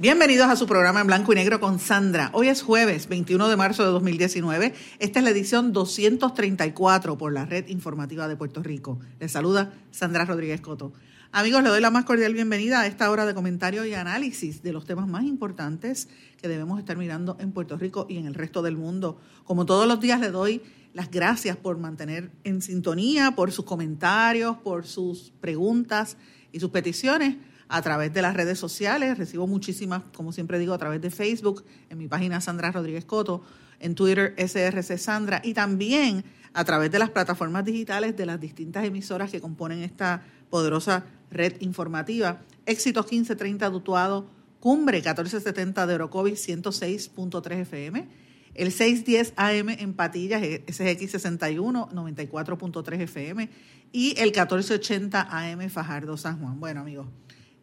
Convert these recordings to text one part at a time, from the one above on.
Bienvenidos a su programa en blanco y negro con Sandra. Hoy es jueves 21 de marzo de 2019. Esta es la edición 234 por la Red Informativa de Puerto Rico. Les saluda Sandra Rodríguez Coto. Amigos, le doy la más cordial bienvenida a esta hora de comentario y análisis de los temas más importantes que debemos estar mirando en Puerto Rico y en el resto del mundo. Como todos los días le doy las gracias por mantener en sintonía, por sus comentarios, por sus preguntas y sus peticiones a través de las redes sociales. Recibo muchísimas, como siempre digo, a través de Facebook, en mi página Sandra Rodríguez Coto, en Twitter SRC Sandra y también a través de las plataformas digitales de las distintas emisoras que componen esta poderosa red informativa. Éxitos 1530 Dutuado, Cumbre 1470 de Orocovi 106.3 FM, el 610 AM en Patillas, SX61 94.3 FM y el 1480 AM Fajardo San Juan. Bueno amigos,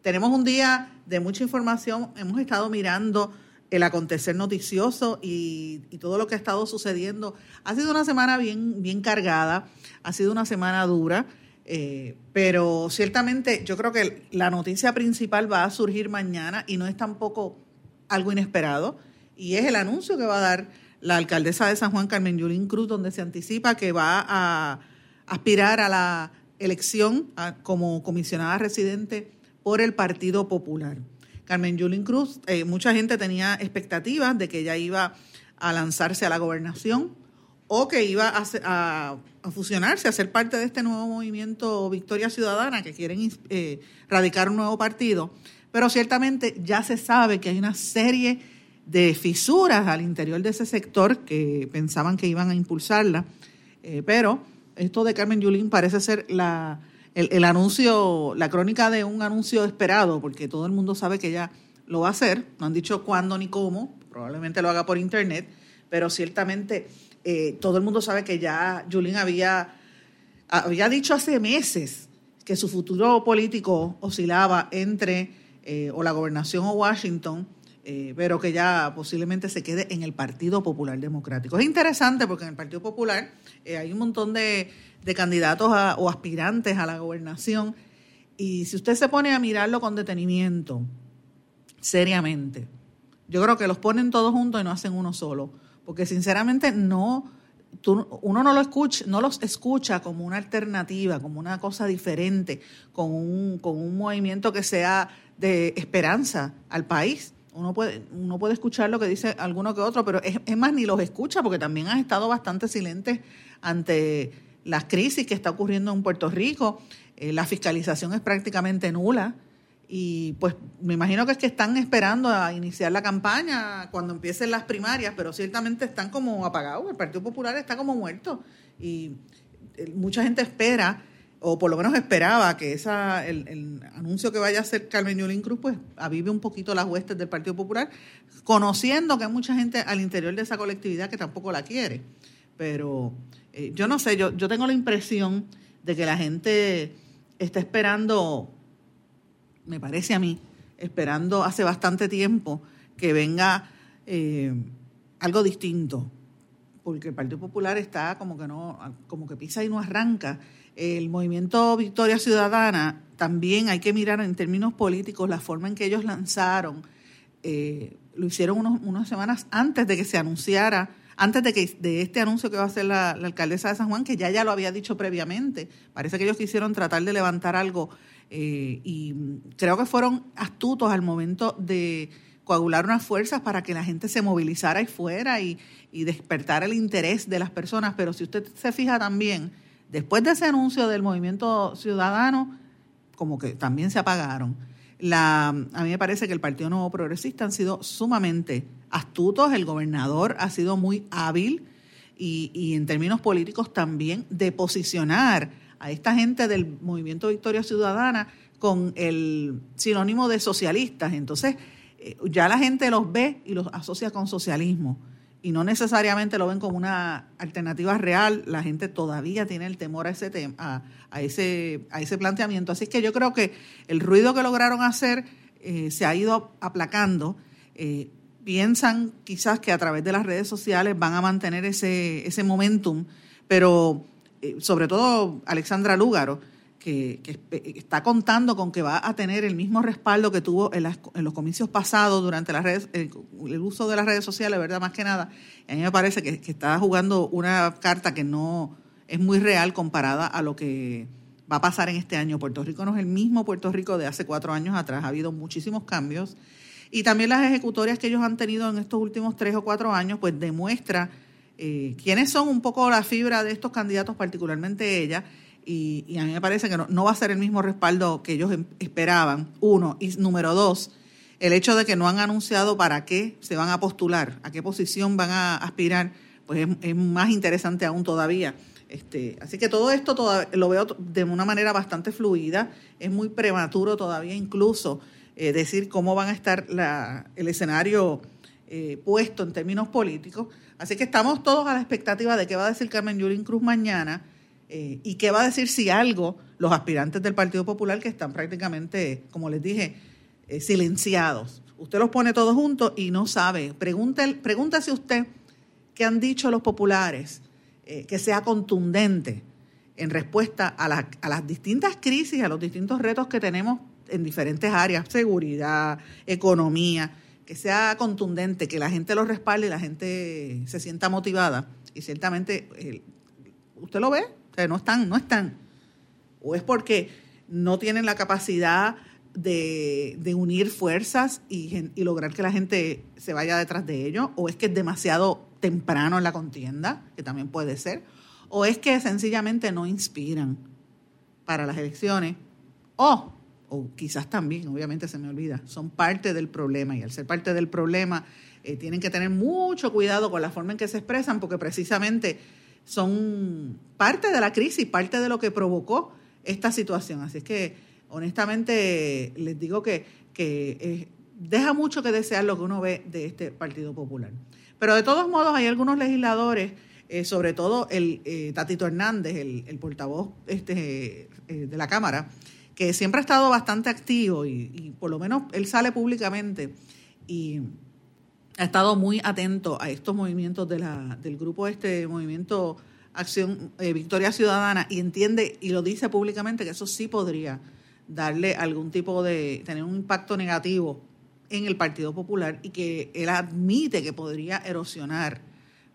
tenemos un día de mucha información, hemos estado mirando el acontecer noticioso y, todo lo que ha estado sucediendo. Ha sido una semana bien, bien cargada, ha sido una semana dura, eh, pero ciertamente yo creo que la noticia principal va a surgir mañana y no es tampoco algo inesperado, y es el anuncio que va a dar la alcaldesa de San Juan, Carmen Yulín Cruz, donde se anticipa que va a aspirar a la elección como comisionada residente por el Partido Popular. Carmen Yulín Cruz, eh, mucha gente tenía expectativas de que ella iba a lanzarse a la gobernación o que iba a, fusionarse, a ser parte de este nuevo movimiento Victoria Ciudadana, que quieren eh, radicar un nuevo partido. Pero ciertamente ya se sabe que hay una serie de fisuras al interior de ese sector que pensaban que iban a impulsarla. Eh, pero esto de Carmen Yulín parece ser la el, anuncio, la crónica de un anuncio esperado, porque todo el mundo sabe que ella lo va a hacer, no han dicho cuándo ni cómo, probablemente lo haga por internet, pero ciertamente eh, todo el mundo sabe que ya Julín había, había dicho hace meses que su futuro político oscilaba entre eh, o la gobernación o Washington, eh, pero que ya posiblemente se quede en el Partido Popular Democrático. Es interesante porque en el Partido Popular hay un montón de candidatos o aspirantes a la gobernación. Y si usted se pone a mirarlo con detenimiento, seriamente, yo creo que los ponen todos juntos y no hacen uno solo. Porque sinceramente no, uno no, lo escucha, no los escucha como una alternativa, como una cosa diferente, con un, con un movimiento que sea de esperanza al país. Uno puede, uno puede escuchar lo que dice alguno que otro, pero es, es más, ni los escucha porque también han estado bastante silentes ante las crisis que está ocurriendo en Puerto Rico. Eh, la fiscalización es prácticamente nula. Y pues me imagino que es que están esperando a iniciar la campaña cuando empiecen las primarias, pero ciertamente están como apagados. El Partido Popular está como muerto. Y eh, mucha gente espera, o por lo menos esperaba, que esa, el, anuncio que vaya a hacer Carmen Yulín Cruz, pues avive un poquito las huestes del Partido Popular, conociendo que hay mucha gente al interior de esa colectividad que tampoco la quiere. Pero eh, yo no sé, yo, yo tengo la impresión de que la gente está esperando, me parece a mí, esperando hace bastante tiempo que venga eh, algo distinto, porque el Partido Popular está como que no, como que pisa y no arranca. El movimiento Victoria Ciudadana también hay que mirar en términos políticos la forma en que ellos lanzaron, eh, lo hicieron unos, unas semanas antes de que se anunciara antes de que de este anuncio que va a hacer la, alcaldesa de San Juan, que ya ya lo había dicho previamente. Parece que ellos quisieron tratar de levantar algo eh, y creo que fueron astutos al momento de coagular unas fuerzas para que la gente se movilizara y fuera y, y despertar el interés de las personas. Pero si usted se fija también, después de ese anuncio del movimiento ciudadano, como que también se apagaron. La, a mí me parece que el Partido Nuevo Progresista han sido sumamente astutos, el gobernador ha sido muy hábil y, en términos políticos también de posicionar a esta gente del movimiento Victoria Ciudadana con el sinónimo de socialistas. Entonces, eh, ya la gente los ve y los asocia con socialismo y no necesariamente lo ven como una alternativa real, la gente todavía tiene el temor a ese tema, a, ese, a ese planteamiento. Así que yo creo que el ruido que lograron hacer eh, se ha ido aplacando. Eh, piensan quizás que a través de las redes sociales van a mantener ese, ese momentum, pero sobre todo Alexandra Lúgaro, que, está contando con que va a tener el mismo respaldo que tuvo en, los comicios pasados durante las redes, el, uso de las redes sociales, ¿verdad? Más que nada. A mí me parece que, está jugando una carta que no es muy real comparada a lo que va a pasar en este año. Puerto Rico no es el mismo Puerto Rico de hace cuatro años atrás, ha habido muchísimos cambios. Y también las ejecutorias que ellos han tenido en estos últimos tres o cuatro años, pues demuestra eh, quiénes son un poco la fibra de estos candidatos, particularmente ella, y, a mí me parece que no, va a ser el mismo respaldo que ellos em, esperaban, uno. Y número dos, el hecho de que no han anunciado para qué se van a postular, a qué posición van a aspirar, pues es, más interesante aún todavía. Este, así que todo esto lo veo de una manera bastante fluida, es muy prematuro todavía incluso eh, decir cómo van a estar el escenario eh, puesto en términos políticos. Así que estamos todos a la expectativa de qué va a decir Carmen Yulín Cruz mañana eh, ¿Y qué va a decir si algo los aspirantes del Partido Popular que están prácticamente, como les dije, silenciados? Usted los pone todos juntos y no sabe. pregúntese usted qué han dicho los populares, que sea contundente en respuesta a, a las distintas crisis, a los distintos retos que tenemos en diferentes áreas, seguridad, economía, que sea contundente, que la gente lo respalde y la gente se sienta motivada. Y ciertamente, usted lo ve, no están, no están. O es porque no tienen la capacidad de, unir fuerzas y, lograr que la gente se vaya detrás de ellos, o es que es demasiado temprano en la contienda, que también puede ser, o es que sencillamente no inspiran para las elecciones, o, quizás también, obviamente se me olvida, son parte del problema y al ser parte del problema eh, tienen que tener mucho cuidado con la forma en que se expresan, porque precisamente son parte de la crisis, parte de lo que provocó esta situación. Así es que, honestamente, les digo que, que eh, deja mucho que desear lo que uno ve de este Partido Popular. Pero de todos modos, hay algunos legisladores, eh, sobre todo el Tatito Hernández, el, portavoz este, de la Cámara, que siempre ha estado bastante activo y, y por lo menos él sale públicamente y ha estado muy atento a estos movimientos del grupo este movimiento Acción eh, Victoria Ciudadana y entiende y lo dice públicamente que eso sí podría darle algún tipo de tener un impacto negativo en el Partido Popular y que él admite que podría erosionar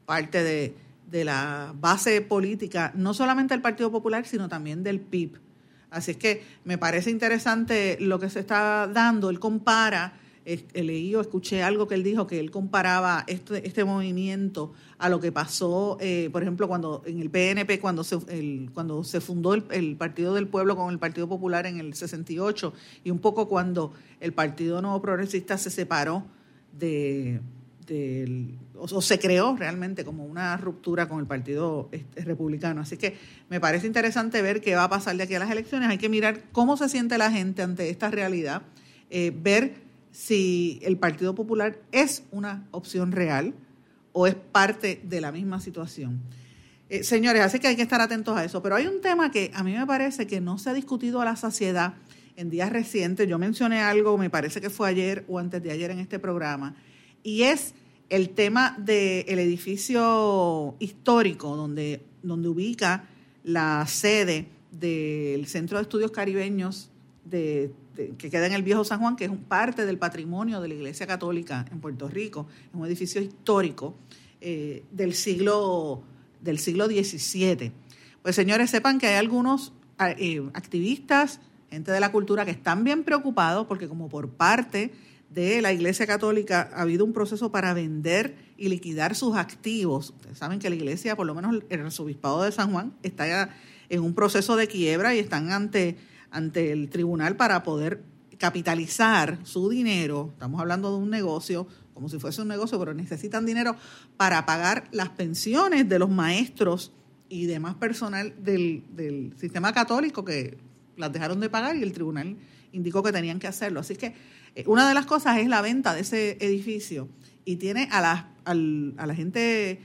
parte de, de la base política, no solamente del Partido Popular, sino también del PIB. Así es que me parece interesante lo que se está dando. Él compara leí o escuché algo que él dijo que él comparaba este, este movimiento a lo que pasó, eh, por ejemplo, cuando en el PNP, cuando se, cuando se fundó el, Partido del Pueblo con el Partido Popular en el 68, y un poco cuando el Partido Nuevo Progresista se separó de, o, se creó realmente como una ruptura con el Partido este, Republicano. Así que me parece interesante ver qué va a pasar de aquí a las elecciones. Hay que mirar cómo se siente la gente ante esta realidad, eh, ver si el Partido Popular es una opción real o es parte de la misma situación. Eh, señores, así que hay que estar atentos a eso. Pero hay un tema que a mí me parece que no se ha discutido a la saciedad en días recientes. Yo mencioné algo, me parece que fue ayer o antes de ayer en este programa, y es el tema del edificio histórico donde, donde ubica la sede del Centro de Estudios Caribeños de que queda en el Viejo San Juan, que es parte del patrimonio de la Iglesia Católica en Puerto Rico, es un edificio histórico eh, del, siglo, del siglo XVII. Pues señores, sepan que hay algunos eh, activistas, gente de la cultura, que están bien preocupados porque como por parte de la Iglesia Católica ha habido un proceso para vender y liquidar sus activos. Ustedes saben que la Iglesia, por lo menos el arzobispado de San Juan, está en un proceso de quiebra y están ante ante el tribunal para poder capitalizar su dinero, estamos hablando de un negocio, como si fuese un negocio, pero necesitan dinero para pagar las pensiones de los maestros y demás personal del, del sistema católico que las dejaron de pagar y el tribunal indicó que tenían que hacerlo. Así que una de las cosas es la venta de ese edificio y tiene a la, a la gente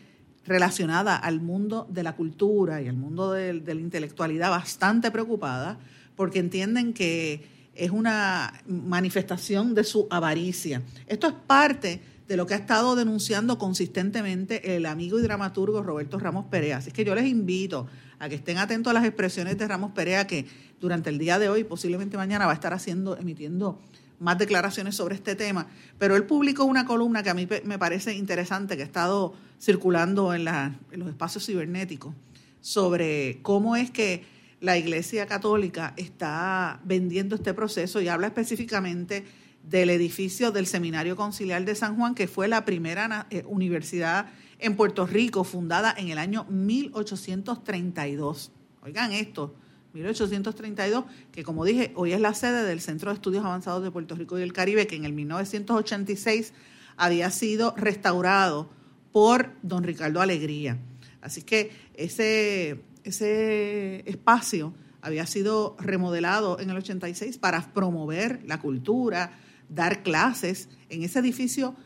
relacionada al mundo de la cultura y al mundo de, de la intelectualidad bastante preocupada porque entienden que es una manifestación de su avaricia. Esto es parte de lo que ha estado denunciando consistentemente el amigo y dramaturgo Roberto Ramos Perea. Así que yo les invito a que estén atentos a las expresiones de Ramos Perea, que durante el día de hoy, posiblemente mañana, va a estar haciendo, emitiendo más declaraciones sobre este tema. Pero él publicó una columna que a mí me parece interesante, que ha estado circulando en, en los espacios cibernéticos, sobre cómo es que la Iglesia Católica está vendiendo este proceso y habla específicamente del edificio del Seminario Conciliar de San Juan, que fue la primera eh, universidad en Puerto Rico fundada en el año 1832. Oigan esto, 1832, que como dije, hoy es la sede del Centro de Estudios Avanzados de Puerto Rico y el Caribe, que en el 1986 había sido restaurado por don Ricardo Alegría. Así que ese, ese espacio había sido remodelado en el 86 para promover la cultura, dar clases en ese edificio.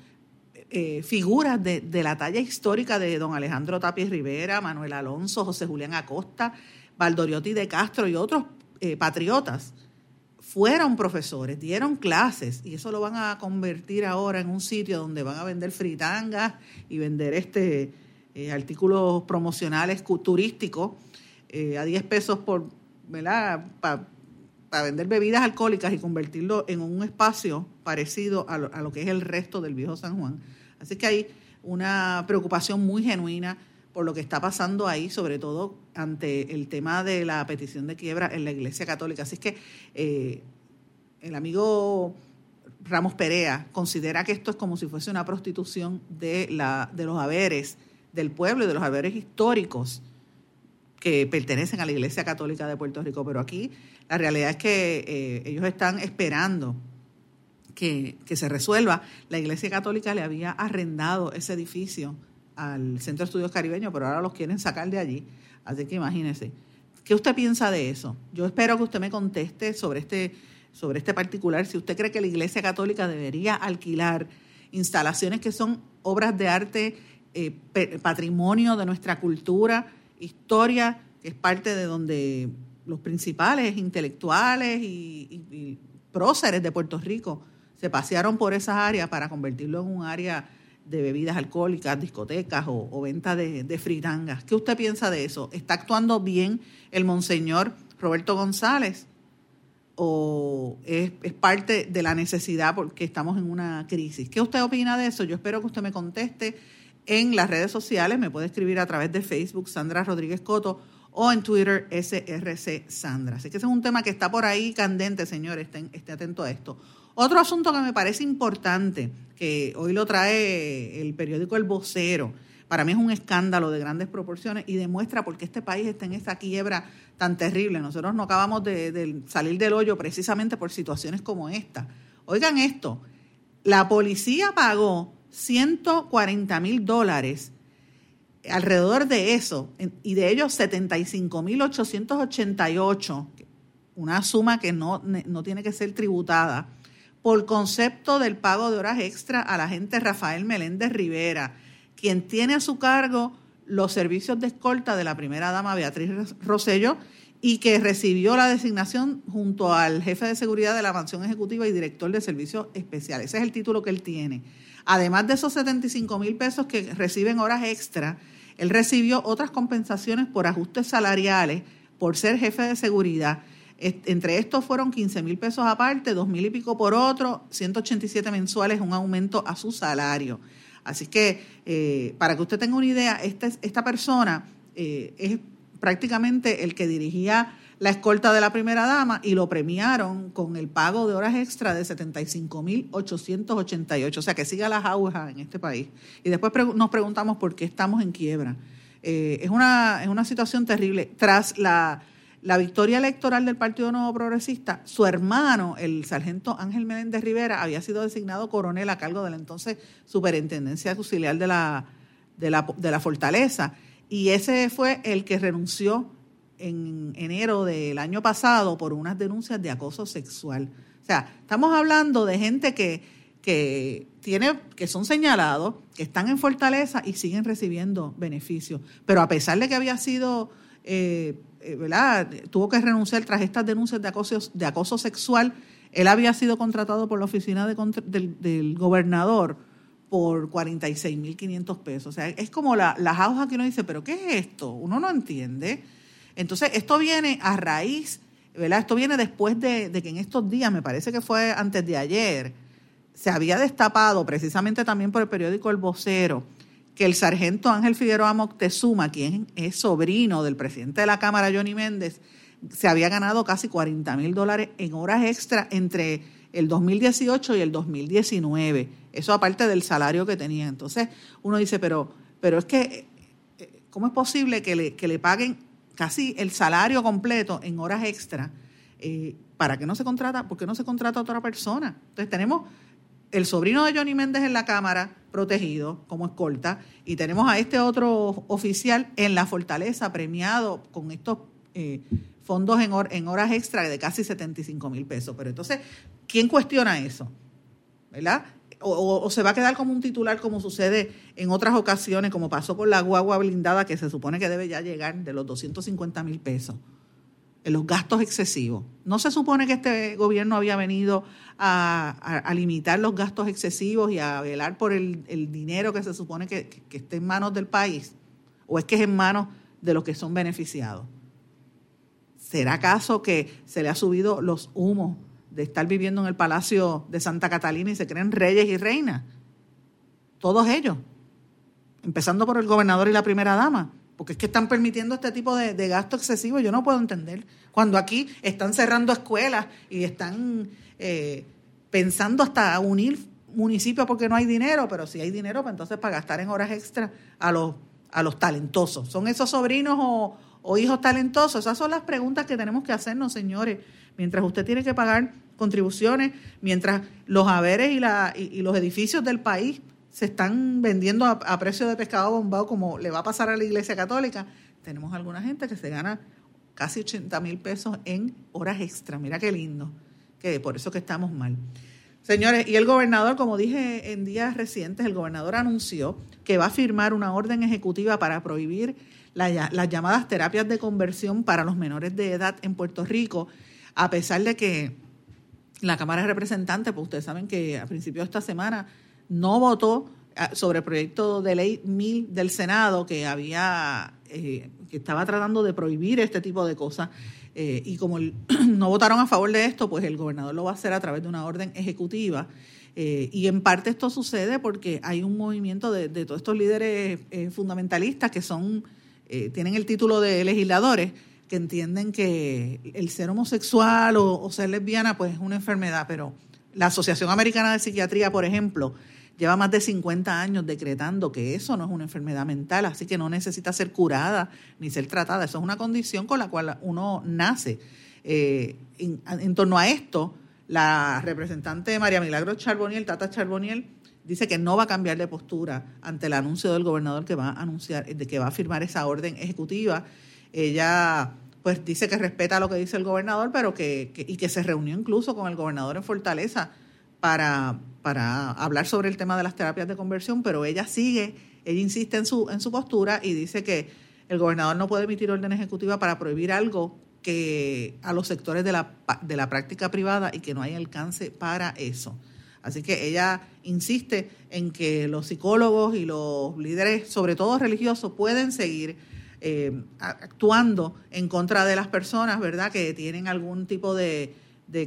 Eh, figuras de, la talla histórica de don Alejandro Tapia Rivera, Manuel Alonso, José Julián Acosta, Valdoriotti de Castro y otros eh, patriotas fueron profesores, dieron clases y eso lo van a convertir ahora en un sitio donde van a vender fritangas y vender este eh, artículos promocionales turísticos a 10 pesos por, para vender bebidas alcohólicas y convertirlo en un espacio parecido a lo, que es el resto del viejo San Juan. Así que hay una preocupación muy genuina por lo que está pasando ahí, sobre todo ante el tema de la petición de quiebra en la Iglesia Católica. Así que eh, el amigo Ramos Perea considera que esto es como si fuese una prostitución de, la, de los haberes del pueblo y de los haberes históricos que pertenecen a la Iglesia Católica de Puerto Rico. Pero aquí la realidad es que eh, ellos están esperando que, se resuelva. La Iglesia Católica le había arrendado ese edificio al Centro de Estudios Caribeños, pero ahora los quieren sacar de allí. Así que imagínese. ¿Qué usted piensa de eso? Yo espero que usted me conteste sobre este, sobre este particular. Si usted cree que la Iglesia Católica debería alquilar instalaciones que son obras de arte, eh, patrimonio de nuestra cultura, historia, que es parte de donde los principales intelectuales y, próceres de Puerto Rico se pasearon por esas áreas para convertirlo en un área de bebidas alcohólicas, discotecas o, venta de, de, fritangas. ¿Qué usted piensa de eso? ¿Está actuando bien el monseñor Roberto González? ¿O es, es, parte de la necesidad porque estamos en una crisis? ¿Qué usted opina de eso? Yo espero que usted me conteste en las redes sociales. Me puede escribir a través de Facebook, Sandra Rodríguez Coto o en Twitter SRC Sandra. Así que ese es un tema que está por ahí candente, señores, estén, esté atento a esto. Otro asunto que me parece importante, que hoy lo trae el periódico El Vocero, para mí es un escándalo de grandes proporciones y demuestra por qué este país está en esta quiebra tan terrible. Nosotros no acabamos de, salir del hoyo precisamente por situaciones como esta. Oigan esto, la policía pagó 140 mil dólares alrededor de eso, y de ellos 75.888, una suma que no, no tiene que ser tributada, por concepto del pago de horas extra a la gente Rafael Meléndez Rivera, quien tiene a su cargo los servicios de escolta de la primera dama Beatriz Rosello y que recibió la designación junto al jefe de seguridad de la mansión ejecutiva y director de servicios especiales. Ese es el título que él tiene. Además de esos 75 mil pesos que reciben horas extra, él recibió otras compensaciones por ajustes salariales por ser jefe de seguridad. Entre estos fueron 15 mil pesos aparte, 2 mil y pico por otro, 187 mensuales, un aumento a su salario. Así que, eh, para que usted tenga una idea, esta, esta persona eh, es prácticamente el que dirigía la escolta de la primera dama y lo premiaron con el pago de horas extra de 75.888. O sea, que siga las agujas en este país. Y después nos preguntamos por qué estamos en quiebra. Eh, es, una, es una situación terrible. Tras la, la victoria electoral del Partido Nuevo Progresista, su hermano, el sargento Ángel Meléndez Rivera, había sido designado coronel a cargo de la entonces superintendencia auxiliar de la, de la, fortaleza Y ese fue el que renunció en enero del año pasado por unas denuncias de acoso sexual. O sea, estamos hablando de gente que, que, tiene, que son señalados, que están en Fortaleza y siguen recibiendo beneficios. Pero a pesar de que había sido, eh, ¿verdad? Tuvo que renunciar tras estas denuncias de acoso, de acoso sexual, él había sido contratado por la oficina del, gobernador por 46.500 pesos. O sea, es como la, las hojas que uno dice, pero ¿qué es esto? Uno no entiende. Entonces, esto viene a raíz, ¿verdad? Esto viene después de, que en estos días, me parece que fue antes de ayer, se había destapado precisamente también por el periódico El Vocero, que el sargento Ángel Figueroa Moctezuma, quien es sobrino del presidente de la Cámara, Johnny Méndez, se había ganado casi 40 mil dólares en horas extra entre el 2018 y el 2019. Eso aparte del salario que tenía. Entonces uno dice, pero, pero es que, eh, ¿cómo es posible que le, que le paguen casi el salario completo en horas extra? Eh, ¿Para qué no se contrata? ¿Por qué no se contrata a otra persona? Entonces tenemos el sobrino de Johnny Méndez en la Cámara, protegido como escolta, y tenemos a este otro oficial en la fortaleza, premiado con estos eh, fondos en, en, horas extra de casi 75 mil pesos. Pero entonces, ¿quién cuestiona eso? ¿Verdad? O, se va a quedar como un titular como sucede en otras ocasiones, como pasó con la guagua blindada que se supone que debe ya llegar de los 250 mil pesos, en los gastos excesivos. No se supone que este gobierno había venido a, limitar los gastos excesivos y a velar por el, dinero que se supone que, esté en manos del país, o es que es en manos de los que son beneficiados. ¿Será acaso que se le ha subido los humos de estar viviendo en el Palacio de Santa Catalina y se creen reyes y reinas? Todos ellos, empezando por el gobernador y la primera dama, porque es que están permitiendo este tipo de, gasto excesivo, yo no puedo entender. Cuando aquí están cerrando escuelas y están eh, pensando hasta unir municipios porque no hay dinero, pero si hay dinero, pues entonces para gastar en horas extra a los, a los talentosos. ¿Son esos sobrinos o, hijos talentosos? Esas son las preguntas que tenemos que hacernos, señores. Mientras usted tiene que pagar contribuciones, mientras los haberes y, la, y, los edificios del país se están vendiendo a, precio de pescado bombado como le va a pasar a la Iglesia Católica, tenemos alguna gente que se gana casi 80 mil pesos en horas extra. Mira qué lindo, que por eso que estamos mal. Señores, y el gobernador, como dije en días recientes, el gobernador anunció que va a firmar una orden ejecutiva para prohibir las llamadas terapias de conversión para los menores de edad en Puerto Rico, a pesar de que la Cámara de Representantes, pues ustedes saben que a principios de esta semana no votó ah, sobre el proyecto de ley 1000 del Senado que había eh, que estaba tratando de prohibir este tipo de cosas eh, y como no votaron a favor de esto, pues el gobernador lo va a hacer a través de una orden ejecutiva. Eh, y en parte esto sucede porque hay un movimiento de, todos estos líderes fundamentalistas que son eh, tienen el título de legisladores que entienden que el ser homosexual o, ser lesbiana pues es una enfermedad, pero la Asociación Americana de Psiquiatría, por ejemplo, lleva más de 50 años decretando que eso no es una enfermedad mental, así que no necesita ser curada ni ser tratada, eso es una condición con la cual uno nace. Eh, en, torno a esto, la representante María Milagro Charboniel, Tata Charboniel, dice que no va a cambiar de postura ante el anuncio del gobernador que va a anunciar, de que va a firmar esa orden ejecutiva. Ella pues dice que respeta lo que dice el gobernador, pero que, y que se reunió incluso con el gobernador en Fortaleza para, para hablar sobre el tema de las terapias de conversión, pero ella sigue, ella insiste en su, en su postura y dice que el gobernador no puede emitir orden ejecutiva para prohibir algo que a los sectores de la, de la práctica privada y que no hay alcance para eso. Así que ella insiste en que los psicólogos y los líderes, sobre todo religiosos, pueden seguir eh, actuando en contra de las personas, ¿verdad?, que tienen algún tipo de,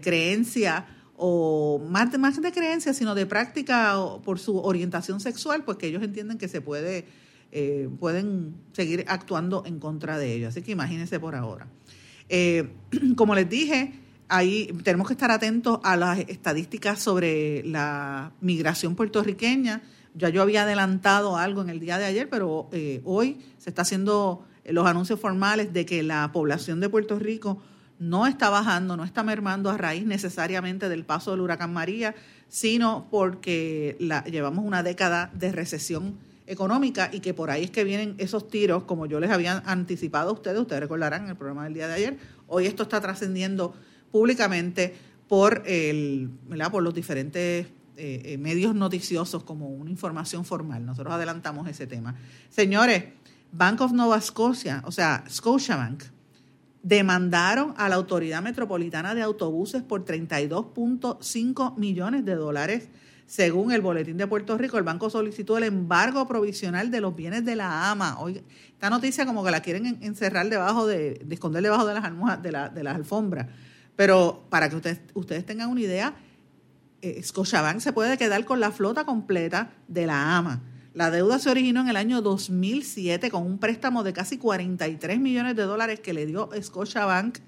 creencia o más de, más de creencia, sino de práctica por su orientación sexual, pues que ellos entienden que se puede, eh, pueden seguir actuando en contra de ellos. Así que imagínense por ahora. Eh, como les dije, ahí tenemos que estar atentos a las estadísticas sobre la migración puertorriqueña. Ya yo había adelantado algo en el día de ayer, pero eh, hoy se está haciendo los anuncios formales de que la población de Puerto Rico no está bajando, no está mermando a raíz necesariamente del paso del huracán María, sino porque la, llevamos una década de recesión económica y que por ahí es que vienen esos tiros, como yo les había anticipado a ustedes, ustedes recordarán en el programa del día de ayer, hoy esto está trascendiendo públicamente por, el, por los diferentes eh, eh, medios noticiosos como una información formal. Nosotros adelantamos ese tema. Señores, Bank of Nova Scotia, o sea, Scotiabank, demandaron a la Autoridad Metropolitana de Autobuses por 32.5 millones de dólares según el Boletín de Puerto Rico, el banco solicitó el embargo provisional de los bienes de la AMA. Hoy, esta noticia como que la quieren encerrar debajo de, esconder debajo de las de, la, de las alfombras. Pero para que ustedes, ustedes tengan una idea, eh, se puede quedar con la flota completa de la AMA. La deuda se originó en el año 2007 con un préstamo de casi 43 millones de dólares que le dio Scotiabank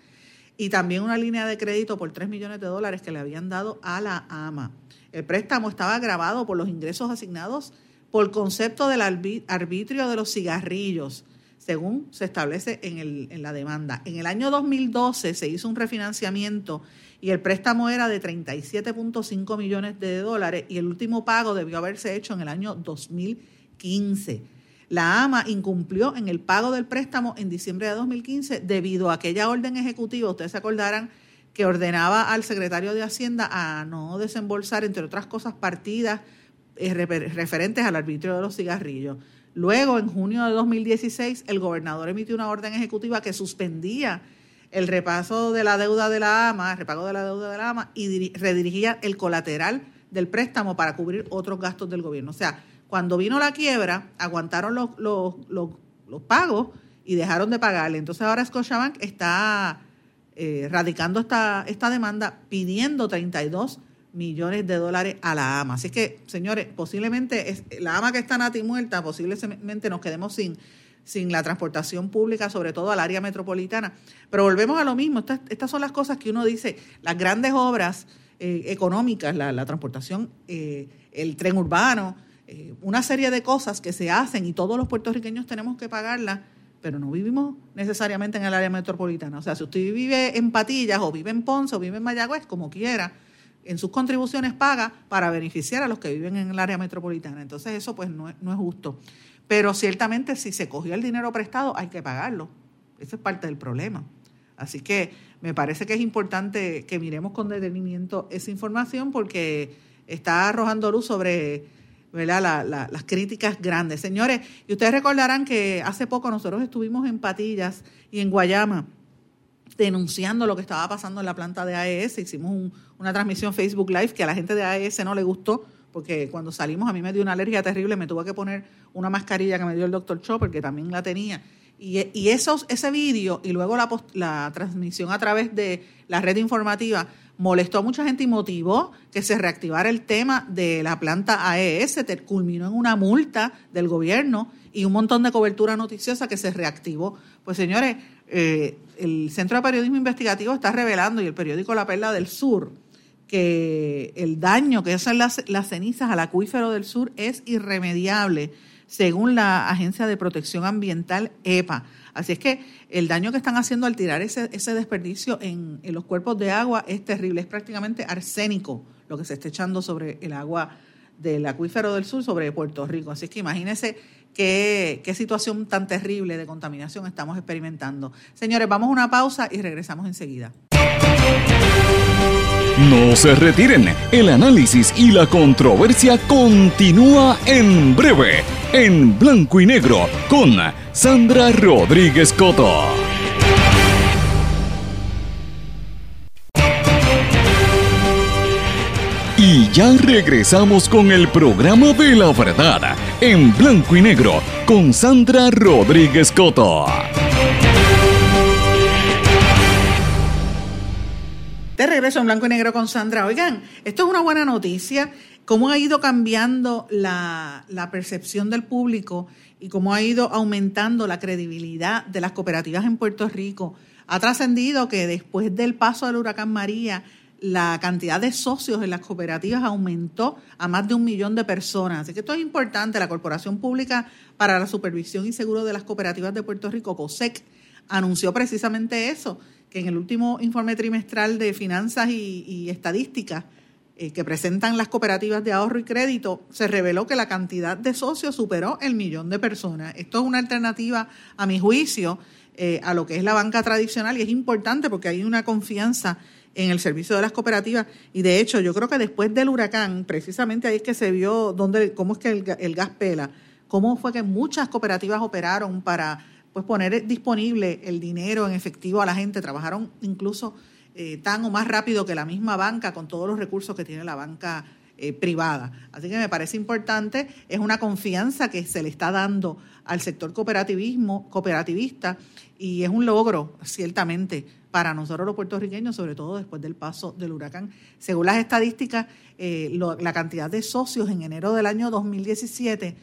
y también una línea de crédito por 3 millones de dólares que le habían dado a la AMA. El préstamo estaba grabado por los ingresos asignados por concepto del arbitrio de los cigarrillos, según se establece en, el, en la demanda. En el año 2012 se hizo un refinanciamiento y el préstamo era de 37.5 millones de dólares y el último pago debió haberse hecho en el año 2015. La AMA incumplió en el pago del préstamo en diciembre de 2015 debido a aquella orden ejecutiva, ustedes se acordarán, que ordenaba al secretario de Hacienda a no desembolsar, entre otras cosas, partidas eh, referentes al arbitrio de los cigarrillos. Luego, en junio de 2016, el gobernador emitió una orden ejecutiva que suspendía el repaso de la deuda de la AMA, el repago de la deuda de la AMA, y redirigía el colateral del préstamo para cubrir otros gastos del gobierno. O sea, cuando vino la quiebra, aguantaron los, los, los pagos y dejaron de pagarle. Entonces ahora Scotiabank está eh, radicando esta, esta demanda pidiendo 32 millones de dólares a la AMA. Así que, señores, posiblemente la AMA que está nati muerta, posiblemente nos quedemos sin, sin la transportación pública, sobre todo al área metropolitana. Pero volvemos a lo mismo, estas, estas son las cosas que uno dice, las grandes obras eh, económicas, la, transportación, eh, el tren urbano, una serie de cosas que se hacen y todos los puertorriqueños tenemos que pagarlas pero no vivimos necesariamente en el área metropolitana. O sea, si usted vive en Patillas o vive en Ponce o vive en Mayagüez, como quiera, en sus contribuciones paga para beneficiar a los que viven en el área metropolitana. Entonces eso pues no es, no es justo. Pero ciertamente si se cogió el dinero prestado hay que pagarlo. Ese es parte del problema. Así que me parece que es importante que miremos con detenimiento esa información porque está arrojando luz sobre las críticas grandes. Señores, y ustedes recordarán que hace poco nosotros estuvimos en Patillas y en Guayama denunciando lo que estaba pasando en la planta de AES. Hicimos una transmisión Facebook Live que a la gente de AES no le gustó, porque cuando salimos a mí me dio una alergia terrible, me tuve que poner una mascarilla que me dio el doctor Chopper, que también la tenía. Y, y esos, ese vídeo y luego la, la transmisión a través de la red informativa molestó a mucha gente y motivó que se reactivara el tema de la planta AES, culminó en una multa del gobierno y un montón de cobertura noticiosa que se reactivó. Pues señores, eh, el Centro de Periodismo Investigativo está revelando y el periódico La Perla del Sur que el daño que hacen las, cenizas al acuífero del sur es irremediable, según la Agencia de Protección Ambiental EPA. Así es que el daño que están haciendo al tirar ese, ese desperdicio en, los cuerpos de agua es terrible, es prácticamente arsénico lo que se está echando sobre el agua del acuífero del sur, sobre Puerto Rico. Así es que imagínense qué, situación tan terrible de contaminación estamos experimentando. Señores, vamos a una pausa y regresamos enseguida. No se retiren, el análisis y la controversia continúa en breve, en blanco y negro, con Sandra Rodríguez Coto. Ya regresamos con el programa de la verdad, en blanco y negro, con Sandra Rodríguez Coto. De regreso en blanco y negro con Sandra. Oigan, esto es una buena noticia. Cómo ha ido cambiando la, percepción del público y cómo ha ido aumentando la credibilidad de las cooperativas en Puerto Rico. Ha trascendido que después del paso del huracán María, la cantidad de socios en las cooperativas aumentó a más de un millón de personas. Así que esto es importante. La Corporación Pública para la Supervisión y Seguro de las Cooperativas de Puerto Rico, COSEC, anunció precisamente eso, que en el último informe trimestral de finanzas y, estadísticas eh, que presentan las cooperativas de ahorro y crédito, se reveló que la cantidad de socios superó el millón de personas. Esto es una alternativa, a mi juicio, eh, a lo que es la banca tradicional y es importante porque hay una confianza en el servicio de las cooperativas. Y de hecho yo creo que después del huracán, precisamente ahí es que se vio dónde, cómo es que el, gas pela, cómo fue que muchas cooperativas operaron para pues poner disponible el dinero en efectivo a la gente, trabajaron incluso eh, tan o más rápido que la misma banca con todos los recursos que tiene la banca eh, privada. Así que me parece importante, es una confianza que se le está dando al sector cooperativismo, cooperativista y es un logro, ciertamente, para nosotros los puertorriqueños, sobre todo después del paso del huracán. Según las estadísticas, eh, la cantidad de socios en enero del año 2017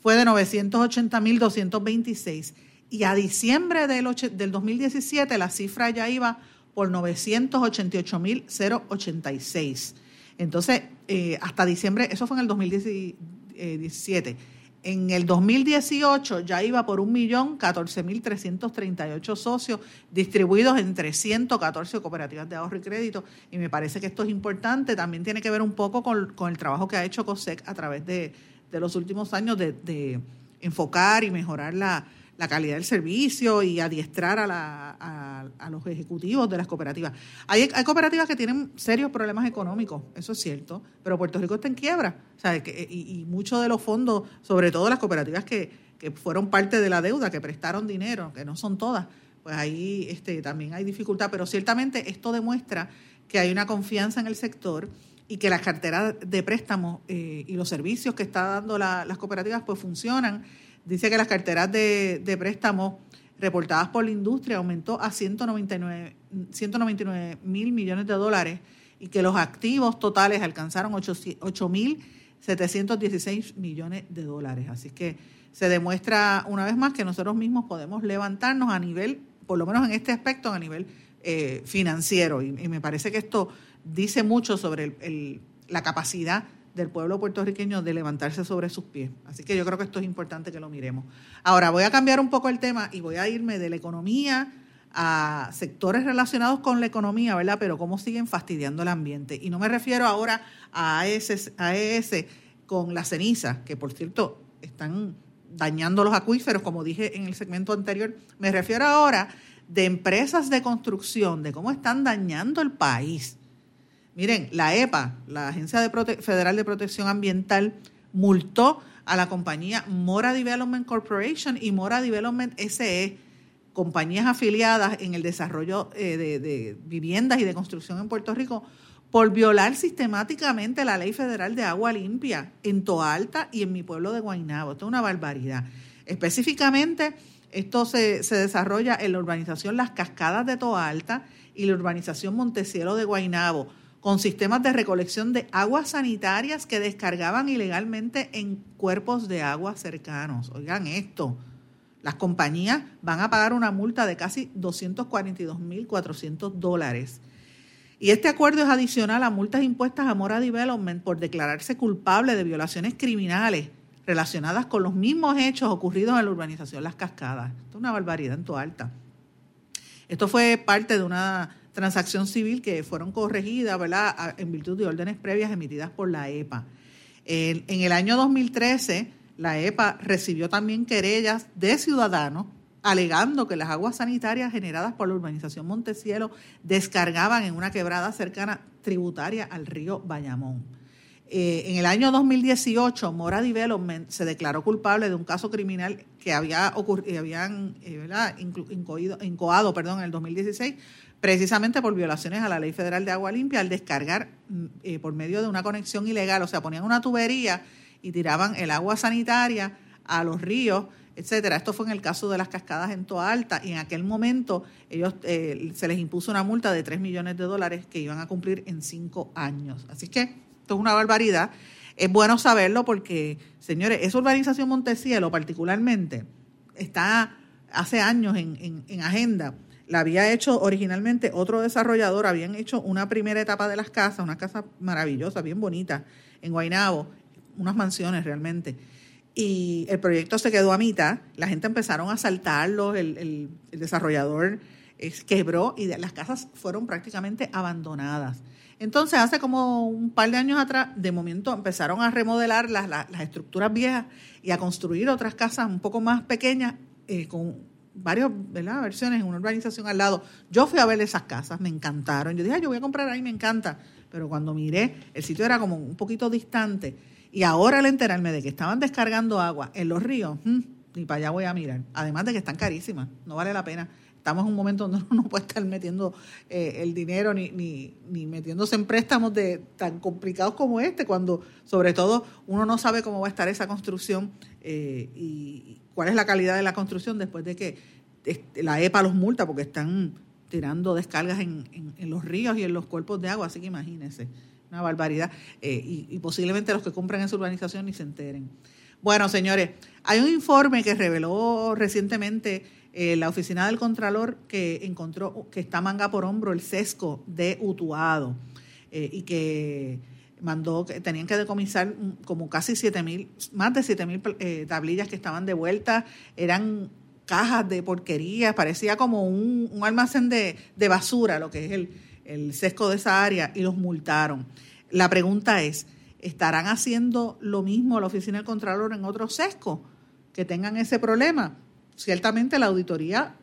fue de 980.226 y a diciembre del, del 2017 la cifra ya iba por 988.086. Entonces, eh, hasta diciembre, eso fue en el 2017. En el 2018 ya iba por 1.014.338 socios distribuidos en 314 cooperativas de ahorro y crédito y me parece que esto es importante. También tiene que ver un poco con, el trabajo que ha hecho COSEC a través de, los últimos años de enfocar y mejorar la, la calidad del servicio y adiestrar a, la, a, los ejecutivos de las cooperativas. Hay, hay, cooperativas que tienen serios problemas económicos, eso es cierto, pero Puerto Rico está en quiebra. O sea, que, y, y muchos de los fondos, sobre todo las cooperativas que, que fueron parte de la deuda, que prestaron dinero, que no son todas, pues ahí este, también hay dificultad. Pero ciertamente esto demuestra que hay una confianza en el sector y que las carteras de préstamos eh, y los servicios que están dando las cooperativas pues funcionan Dice que las carteras de, de préstamos reportadas por la industria aumentó a 199 mil millones de dólares y que los activos totales alcanzaron 8 mil 716 millones de dólares. Así que se demuestra una vez más que nosotros mismos podemos levantarnos a nivel, por lo menos en este aspecto, a nivel eh, financiero. Y, me parece que esto dice mucho sobre la capacidad del pueblo puertorriqueño de levantarse sobre sus pies. Así que yo creo que esto es importante que lo miremos. Ahora voy a cambiar un poco el tema y voy a irme de la economía a sectores relacionados con la economía, ¿verdad? Pero cómo siguen fastidiando el ambiente. Y no me refiero ahora a ES, a ES con la ceniza, que por cierto están dañando los acuíferos, como dije en el segmento anterior. Me refiero ahora de empresas de construcción, de cómo están dañando el país Miren, la EPA, la Agencia Federal de Protección Ambiental, multó a la compañía Mora Development Corporation y Mora Development SE, compañías afiliadas en el desarrollo eh, de, viviendas y de construcción en Puerto Rico, por violar sistemáticamente la ley federal de agua limpia en Toalta y en mi pueblo de Guaynabo. Esto es una barbaridad. Específicamente, esto se, se desarrolla en la urbanización Las Cascadas de Toalta y la urbanización Montecielo de Guaynabo con sistemas de recolección de aguas sanitarias que descargaban ilegalmente en cuerpos de agua cercanos. Oigan esto, las compañías van a pagar una multa de casi 242.400 dólares. Y este acuerdo es adicional a multas impuestas a Mora Development por declararse culpable de violaciones criminales relacionadas con los mismos hechos ocurridos en la urbanización Las Cascadas. Esto es una barbaridad en tu alta. Esto fue parte de una transacción civil que fueron corregidas ¿verdad? en virtud de órdenes previas emitidas por la EPA. En, el año 2013, la EPA recibió también querellas de ciudadanos alegando que las aguas sanitarias generadas por la urbanización Montecielo descargaban en una quebrada cercana tributaria al río Bayamón. Eh, en el año 2018, Mora Development se declaró culpable de un caso criminal que había ocurrido, habían eh, incoado, perdón, en el 2016 precisamente por violaciones a la Ley Federal de Agua Limpia al descargar mm, eh, por medio de una conexión ilegal, o sea, ponían una tubería y tiraban el agua sanitaria a los ríos, etcétera. Esto fue en el caso de las cascadas en Toa Alta y en aquel momento ellos eh, se les impuso una multa de 3 millones de dólares que iban a cumplir en 5 años. Así que esto es una barbaridad. Es bueno saberlo porque, señores, esa urbanización Montecielo particularmente está hace años en, en agenda la había hecho originalmente otro desarrollador, habían hecho una primera etapa de las casas, una casa maravillosa, bien bonita, en Guaynabo, unas mansiones realmente. Y el proyecto se quedó a mitad, la gente empezaron a saltarlo, el, el, desarrollador quebró y las casas fueron prácticamente abandonadas. Entonces, hace como un par de años atrás, de momento empezaron a remodelar las, estructuras viejas y a construir otras casas un poco más pequeñas eh, con varias versiones en una urbanización al lado. Yo fui a ver esas casas, me encantaron. Yo dije, yo voy a comprar ahí, me encanta. Pero cuando miré, el sitio era como un poquito distante. Y ahora al enterarme de que estaban descargando agua en los ríos, ni para allá voy a mirar. Además de que están carísimas, no vale la pena. Estamos en un momento donde uno no puede estar metiendo eh, el dinero ni, ni, ni, metiéndose en préstamos de tan complicados como este, cuando sobre todo uno no sabe cómo va a estar esa construcción eh, y cuál es la calidad de la construcción después de que la EPA los multa porque están tirando descargas en, en, los ríos y en los cuerpos de agua, así que imagínense, una barbaridad. Eh, y, y posiblemente los que compran esa urbanización ni se enteren. Bueno, señores, hay un informe que reveló recientemente eh, la oficina del Contralor que encontró que está manga por hombro el sesco de Utuado eh, y que mandó que tenían que decomisar como casi siete mil, más de 7 mil eh, tablillas que estaban de vuelta, eran cajas de porquería, parecía como un, almacén de, basura, lo que es el, el sesco de esa área, y los multaron. La pregunta es, ¿estarán haciendo lo mismo la oficina del Contralor en otros sescos que tengan ese problema? Ciertamente la auditoría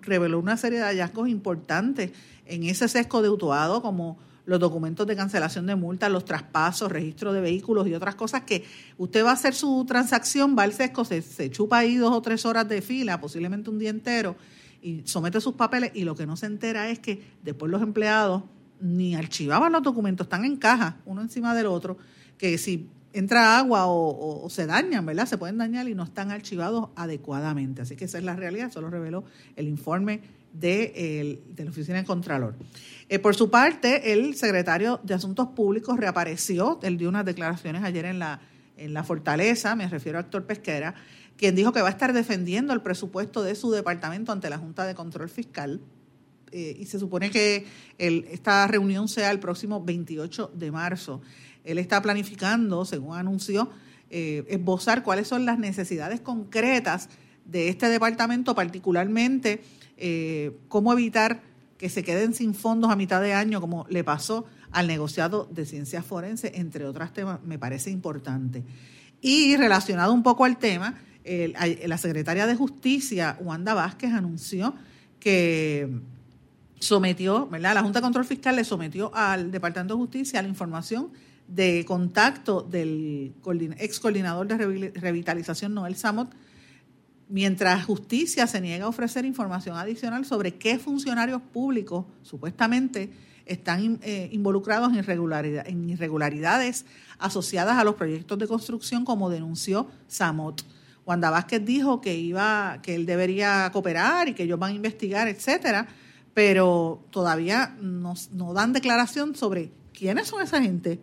reveló una serie de hallazgos importantes en ese sesco de Utuado, como los documentos de cancelación de multas, los traspasos, registro de vehículos y otras cosas que usted va a hacer su transacción, va al sesco, se, se chupa ahí dos o tres horas de fila, posiblemente un día entero, y somete sus papeles y lo que no se entera es que después los empleados ni archivaban los documentos, están en caja, uno encima del otro, que si entra agua o, se dañan, ¿verdad? Se pueden dañar y no están archivados adecuadamente. Así que esa es la realidad, eso lo reveló el informe de, la Oficina del Contralor. Eh, por su parte, el secretario de Asuntos Públicos reapareció, él dio unas declaraciones ayer en la, en la Fortaleza, me refiero a Héctor Pesquera, quien dijo que va a estar defendiendo el presupuesto de su departamento ante la Junta de Control Fiscal. Eh, y se supone que esta reunión sea el próximo 28 de marzo. Él está planificando, según anunció, eh, esbozar cuáles son las necesidades concretas de este departamento, particularmente eh, cómo evitar que se queden sin fondos a mitad de año, como le pasó al negociado de ciencias forenses, entre otros temas, me parece importante. Y relacionado un poco al tema, la secretaria de Justicia, Wanda Vázquez, anunció que sometió, ¿verdad? La Junta de Control Fiscal le sometió al Departamento de Justicia la información de contacto del ex coordinador de revitalización Noel Samot, mientras justicia se niega a ofrecer información adicional sobre qué funcionarios públicos supuestamente están eh, involucrados en, irregularidades asociadas a los proyectos de construcción, como denunció Samot. Wanda Vázquez dijo que iba, que él debería cooperar y que ellos van a investigar, etcétera, pero todavía no, no dan declaración sobre quiénes son esa gente,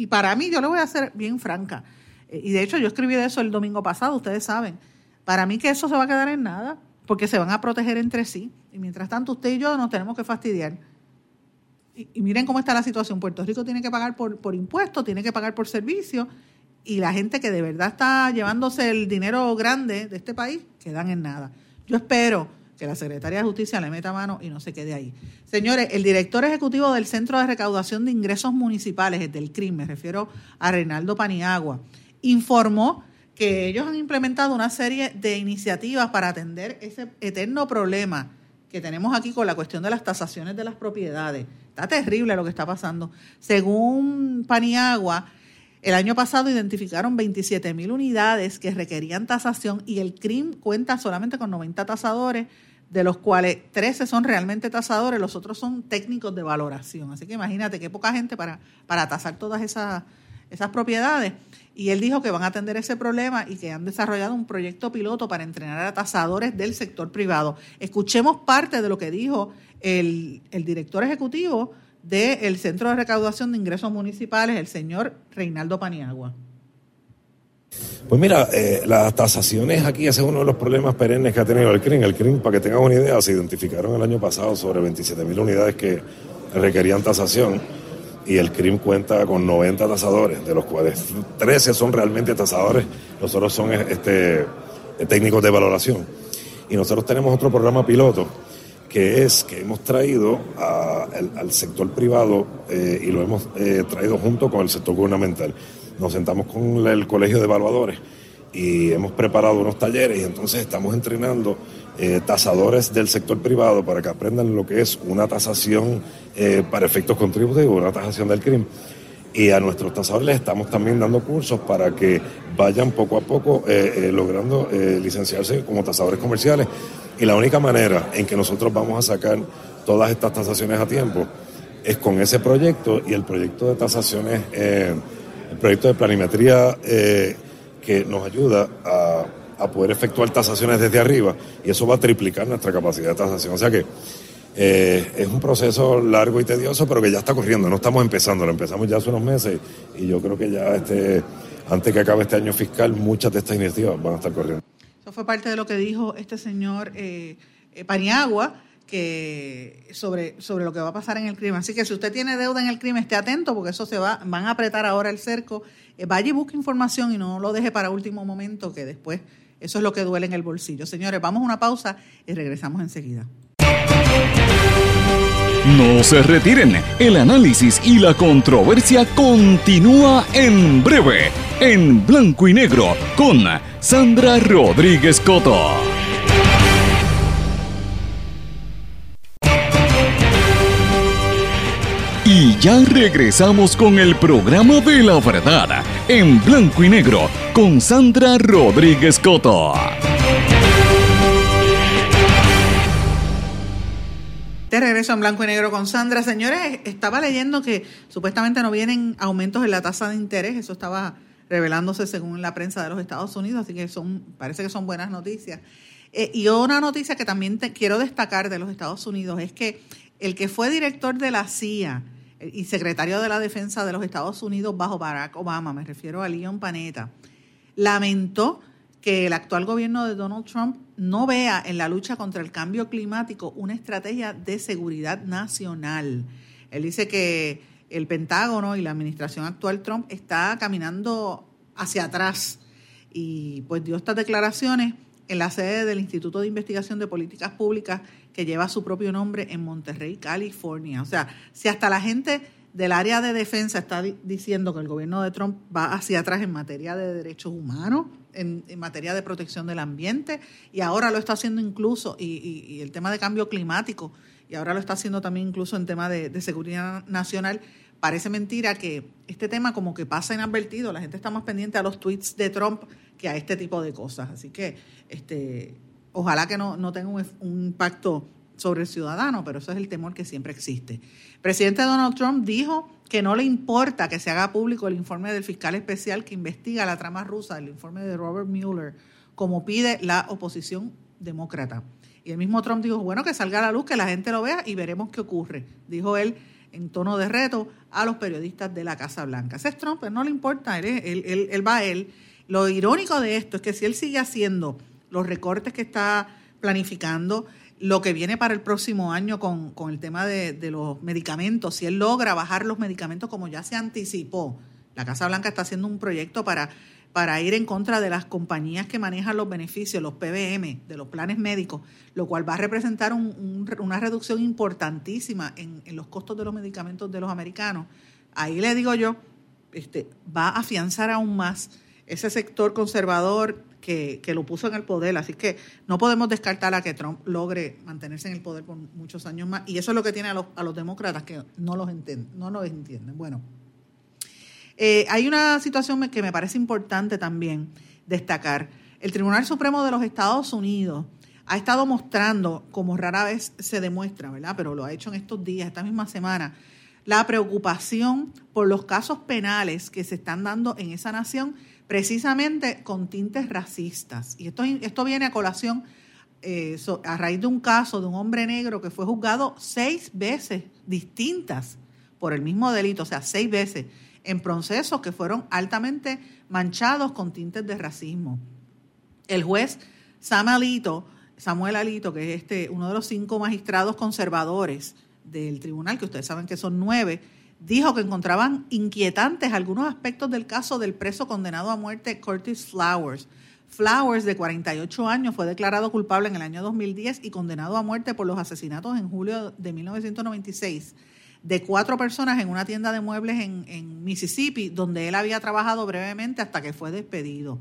y para mí, yo le voy a ser bien franca, eh, y de hecho yo escribí de eso el domingo pasado, ustedes saben, para mí que eso se va a quedar en nada, porque se van a proteger entre sí, y mientras tanto usted y yo nos tenemos que fastidiar. Y, miren cómo está la situación, Puerto Rico tiene que pagar por, por impuestos, tiene que pagar por servicios, y la gente que de verdad está llevándose el dinero grande de este país, quedan en nada. Yo espero que la Secretaría de Justicia le meta mano y no se quede ahí. Señores, el director ejecutivo del Centro de Recaudación de Ingresos Municipales, del CRIM, me refiero a Reinaldo Paniagua, informó que ellos han implementado una serie de iniciativas para atender ese eterno problema que tenemos aquí con la cuestión de las tasaciones de las propiedades. Está terrible lo que está pasando. Según Paniagua, el año pasado identificaron 27 mil unidades que requerían tasación y el CRIM cuenta solamente con 90 tasadores de los cuales 13 son realmente tasadores, los otros son técnicos de valoración. Así que imagínate qué poca gente para, para tasar todas esas, esas propiedades. Y él dijo que van a atender ese problema y que han desarrollado un proyecto piloto para entrenar a tasadores del sector privado. Escuchemos parte de lo que dijo el, el director ejecutivo del Centro de Recaudación de Ingresos Municipales, el señor Reinaldo Paniagua. Pues mira, eh, las tasaciones aquí, ese es uno de los problemas perennes que ha tenido el CRIM. El CRIM, para que tengan una idea, se identificaron el año pasado sobre 27 mil unidades que requerían tasación y el CRIM cuenta con 90 tasadores, de los cuales 13 son realmente tasadores, los otros son este, técnicos de valoración. Y nosotros tenemos otro programa piloto que es que hemos traído al sector privado eh, y lo hemos eh, traído junto con el sector gubernamental. Nos sentamos con el Colegio de Evaluadores y hemos preparado unos talleres y entonces estamos entrenando eh, tasadores del sector privado para que aprendan lo que es una tasación para efectos contributivos, una tasación del crimen. Y a nuestros tasadores les estamos también dando cursos para que vayan poco a poco logrando licenciarse como tasadores comerciales y la única manera en que nosotros vamos a sacar todas estas tasaciones a tiempo es con ese proyecto y el proyecto de tasaciones, eh, el proyecto de planimetría eh, que nos ayuda a, poder efectuar tasaciones desde arriba y eso va a triplicar nuestra capacidad de tasación. O sea que eh, es un proceso largo y tedioso, pero que ya está corriendo, no estamos empezando, lo empezamos ya hace unos meses y yo creo que ya este, antes que acabe este año fiscal muchas de estas iniciativas van a estar corriendo. Eso fue parte de lo que dijo este señor eh, eh, Paniagua sobre, sobre lo que va a pasar en el crimen. Así que si usted tiene deuda en el crimen, esté atento porque eso se va, van a apretar ahora el cerco. Eh, vaya y busque información y no lo deje para último momento, que después eso es lo que duele en el bolsillo. Señores, vamos a una pausa y regresamos enseguida. No se retiren, el análisis y la controversia continúa en breve, en blanco y negro, con Sandra Rodríguez Coto. Ya regresamos con el programa de la verdad, en blanco y negro, con Sandra Rodríguez Coto. De regreso en blanco y negro con Sandra. Señores, estaba leyendo que supuestamente no vienen aumentos en la tasa de interés. Eso estaba revelándose según la prensa de los Estados Unidos, así que son, parece que son buenas noticias. Eh, y una noticia que también quiero destacar de los Estados Unidos es que el que fue director de la CIA y secretario de la Defensa de los Estados Unidos bajo Barack Obama, me refiero a Leon Panetta, lamentó que el actual gobierno de Donald Trump no vea en la lucha contra el cambio climático una estrategia de seguridad nacional. Él dice que el Pentágono y la administración actual Trump está caminando hacia atrás y pues dio estas declaraciones en la sede del Instituto de Investigación de Políticas Públicas que lleva su propio nombre en Monterrey, California. O sea, si hasta la gente del área de defensa está diciendo que el gobierno de Trump va hacia atrás en materia de derechos humanos, en, materia de protección del ambiente, y ahora lo está haciendo incluso, y, el tema de cambio climático, y ahora lo está haciendo también incluso en tema de, seguridad nacional, parece mentira que este tema como que pasa inadvertido, la gente está más pendiente a los tweets de Trump que a este tipo de cosas. Así que este, ojalá que no, no tenga un, impacto sobre el ciudadano, pero eso es el temor que siempre existe. El presidente Donald Trump dijo que no le importa que se haga público el informe del fiscal especial que investiga la trama rusa, el informe de Robert Mueller, como pide la oposición demócrata. Y el mismo Trump dijo, bueno, que salga a la luz, que la gente lo vea y veremos qué ocurre, dijo él en tono de reto a los periodistas de la Casa Blanca. Ese es Trump, pero no le importa, él, él, él va a él. Lo irónico de esto es que si él sigue haciendo los recortes que está planificando, lo que viene para el próximo año con, el tema de, los medicamentos, si él logra bajar los medicamentos como ya se anticipó, la Casa Blanca está haciendo un proyecto para, para ir en contra de las compañías que manejan los beneficios, los PBM, de los planes médicos, lo cual va a representar una reducción importantísima en, en, los costos de los medicamentos de los americanos. Ahí le digo yo, este, va a afianzar aún más ese sector conservador que, lo puso en el poder. Así que no podemos descartar a que Trump logre mantenerse en el poder por muchos años más. Y eso es lo que tiene a los, a los demócratas que no los entienden. No los entienden. Bueno, eh, hay una situación que me parece importante también destacar. El Tribunal Supremo de los Estados Unidos ha estado mostrando, como rara vez se demuestra, ¿verdad? Pero lo ha hecho en estos días, esta misma semana, la preocupación por los casos penales que se están dando en esa nación precisamente con tintes racistas. Y esto, esto viene a colación eh, a raíz de un caso de un hombre negro que fue juzgado seis veces distintas por el mismo delito, o sea, seis veces, en procesos que fueron altamente manchados con tintes de racismo. El juez Samuel Samuel Alito, que es este, uno de los cinco magistrados conservadores del tribunal, que ustedes saben que son nueve, dijo que encontraban inquietantes algunos aspectos del caso del preso condenado a muerte Curtis Flowers. Flowers, de 48 años, fue declarado culpable en el año 2010 y condenado a muerte por los asesinatos en julio de 1996 de cuatro personas en una tienda de muebles en, en Mississippi, donde él había trabajado brevemente hasta que fue despedido.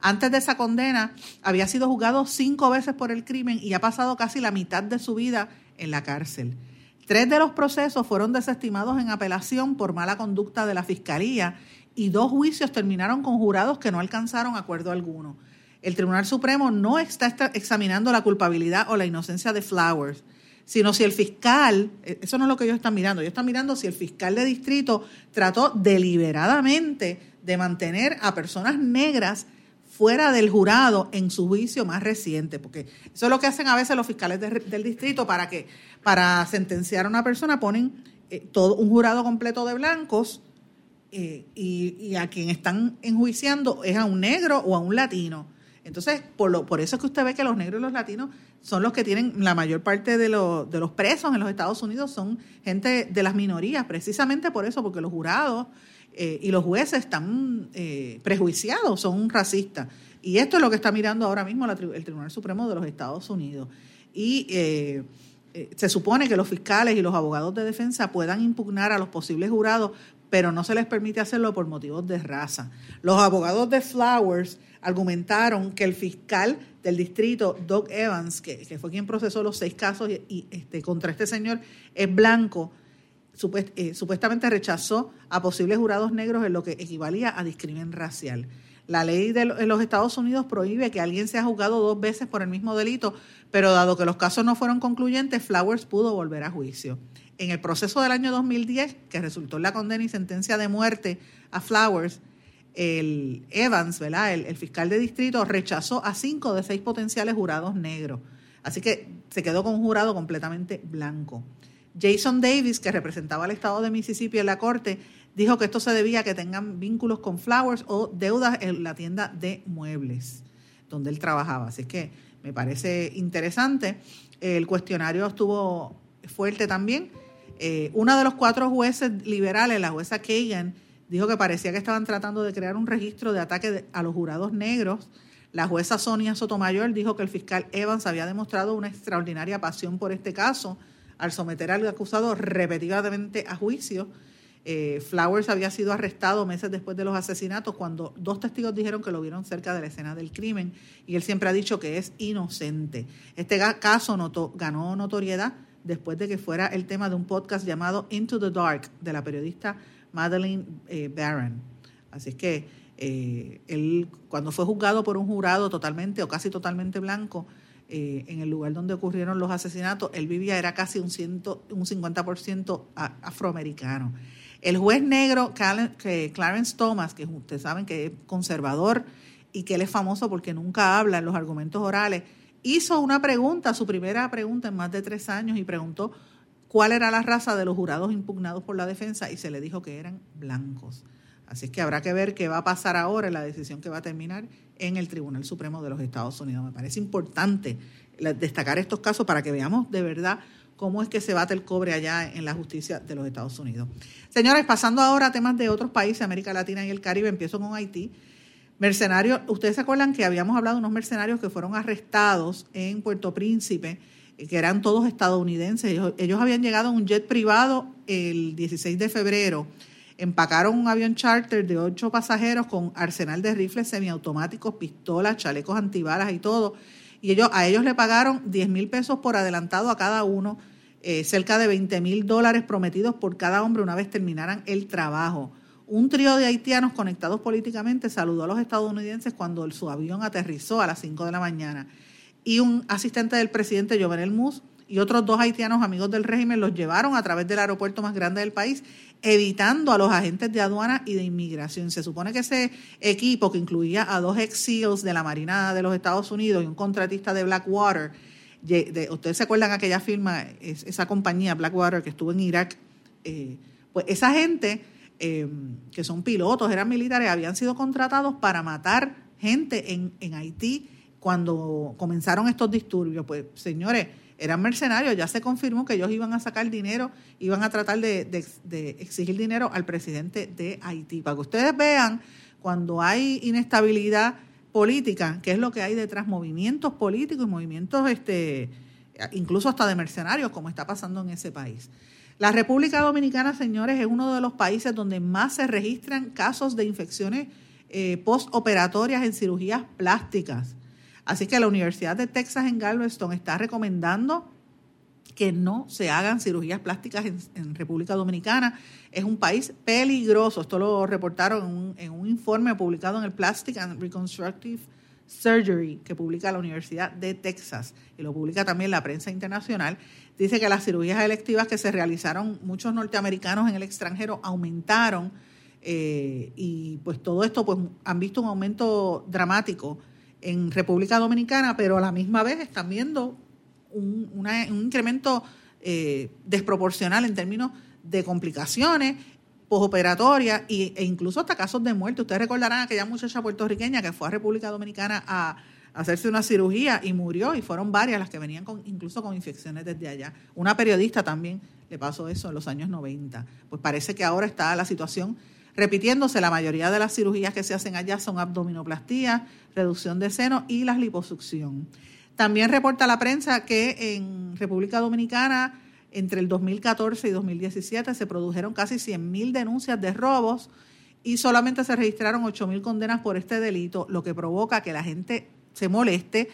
Antes de esa condena, había sido juzgado cinco veces por el crimen y ha pasado casi la mitad de su vida en la cárcel. Tres de los procesos fueron desestimados en apelación por mala conducta de la Fiscalía y dos juicios terminaron con jurados que no alcanzaron acuerdo alguno. El Tribunal Supremo no está examinando la culpabilidad o la inocencia de Flowers, sino si el fiscal, eh, eso no es lo que ellos están mirando, ellos están mirando si el fiscal de distrito trató deliberadamente de mantener a personas negras fuera del jurado en su juicio más reciente, porque eso es lo que hacen a veces los fiscales del distrito para que para sentenciar a una persona ponen eh, todo un jurado completo de blancos eh, y, a quien están enjuiciando es a un negro o a un latino. Entonces, por, lo, por eso es que usted ve que los negros y los latinos son los que tienen la mayor parte de, de los presos en los Estados Unidos, son gente de las minorías, precisamente por eso, porque los jurados eh, y los jueces están eh, prejuiciados, son racistas. Y esto es lo que está mirando ahora mismo el Tribunal Supremo de los Estados Unidos. Y eh, se supone que los fiscales y los abogados de defensa puedan impugnar a los posibles jurados, pero no se les permite hacerlo por motivos de raza. Los abogados de Flowers argumentaron que el fiscal del distrito, Doug Evans, que, fue quien procesó los seis casos y, este, contra este señor, es blanco, eh, supuestamente rechazó a posibles jurados negros en lo que equivalía a discriminación racial. La ley de los Estados Unidos prohíbe que alguien sea juzgado dos veces por el mismo delito, pero dado que los casos no fueron concluyentes, Flowers pudo volver a juicio. En el proceso del año 2010, que resultó en la condena y sentencia de muerte a Flowers, el Evans, ¿verdad? El, fiscal de distrito, rechazó a cinco de seis potenciales jurados negros. Así que se quedó con un jurado completamente blanco. Jason Davis, que representaba al estado de Mississippi en la corte, dijo que esto se debía a que tengan vínculos con Flowers o deudas en la tienda de muebles donde él trabajaba. Así que me parece interesante. El cuestionario estuvo fuerte también. Eh, uno de los cuatro jueces liberales, la jueza Kagan, dijo que parecía que estaban tratando de crear un registro de ataque a los jurados negros. La jueza Sonia Sotomayor dijo que el fiscal Evans había demostrado una extraordinaria pasión por este caso al someter al acusado repetidamente a juicio. Eh, Flowers había sido arrestado meses después de los asesinatos cuando dos testigos dijeron que lo vieron cerca de la escena del crimen y él siempre ha dicho que es inocente. Este caso ganó notoriedad después de que fuera el tema de un podcast llamado Into the Dark de la periodista Madeleine eh, Barron. Así que eh, él, cuando fue juzgado por un jurado totalmente o casi totalmente blanco, eh, en el lugar donde ocurrieron los asesinatos, él vivía, era casi un, ciento, un 50% afroamericano. El juez negro Clarence Thomas, que ustedes saben que es conservador y que él es famoso porque nunca habla en los argumentos orales, hizo una pregunta, su primera pregunta en más de tres años, y preguntó cuál era la raza de los jurados impugnados por la defensa y se le dijo que eran blancos. Así es que habrá que ver qué va a pasar ahora en la decisión que va a terminar en el Tribunal Supremo de los Estados Unidos. Me parece importante destacar estos casos para que veamos de verdad cómo es que se bate el cobre allá en la justicia de los Estados Unidos. Señores, pasando ahora a temas de otros países, América Latina y el Caribe, empiezo con Haití. Mercenarios, ustedes se acuerdan que habíamos hablado de unos mercenarios que fueron arrestados en Puerto Príncipe, que eran todos estadounidenses. ellos habían llegado a un jet privado el 16 de febrero empacaron un avión charter de ocho pasajeros con arsenal de rifles semiautomáticos, pistolas, chalecos antibalas y todo. Y ellos, a ellos le pagaron 10 mil pesos por adelantado a cada uno, eh, cerca de 20 mil dólares prometidos por cada hombre una vez terminaran el trabajo. Un trío de haitianos conectados políticamente saludó a los estadounidenses cuando su avión aterrizó a las 5 de la mañana. Y un asistente del presidente, Jovenel Mus, y otros dos haitianos amigos del régimen los llevaron a través del aeropuerto más grande del país evitando a los agentes de aduana y de inmigración. Se supone que ese equipo, que incluía a dos ex de la Marina de los Estados Unidos y un contratista de Blackwater, ustedes se acuerdan aquella firma, esa compañía Blackwater que estuvo en Irak, eh, pues esa gente, eh, que son pilotos, eran militares, habían sido contratados para matar gente en, en Haití cuando comenzaron estos disturbios. Pues señores, eran mercenarios, ya se confirmó que ellos iban a sacar dinero, iban a tratar de, exigir dinero al presidente de Haití. Para que ustedes vean, cuando hay inestabilidad política, que es lo que hay detrás, movimientos políticos y movimientos este, incluso hasta de mercenarios, como está pasando en ese país. La República Dominicana, señores, es uno de los países donde más se registran casos de infecciones eh, postoperatorias en cirugías plásticas. Así que la Universidad de Texas en Galveston está recomendando que no se hagan cirugías plásticas en, República Dominicana. Es un país peligroso. Esto lo reportaron en un, informe publicado en el Plastic and Reconstructive Surgery que publica la Universidad de Texas y lo publica también la prensa internacional. Dice que las cirugías electivas que se realizaron muchos norteamericanos en el extranjero aumentaron eh, y pues todo esto pues han visto un aumento dramático en República Dominicana, pero a la misma vez están viendo un, incremento eh, desproporcional en términos de complicaciones posoperatorias e incluso hasta casos de muerte. Ustedes recordarán a aquella muchacha puertorriqueña que fue a República Dominicana a, hacerse una cirugía y murió, y fueron varias las que venían con, incluso con infecciones desde allá. Una periodista también le pasó eso en los años 90. Pues parece que ahora está la situación repitiéndose. La mayoría de las cirugías que se hacen allá son abdominoplastías, reducción de seno y la liposucción. También reporta la prensa que en República Dominicana entre el 2014 y 2017 se produjeron casi 100.000 denuncias de robos y solamente se registraron 8.000 condenas por este delito, lo que provoca que la gente se moleste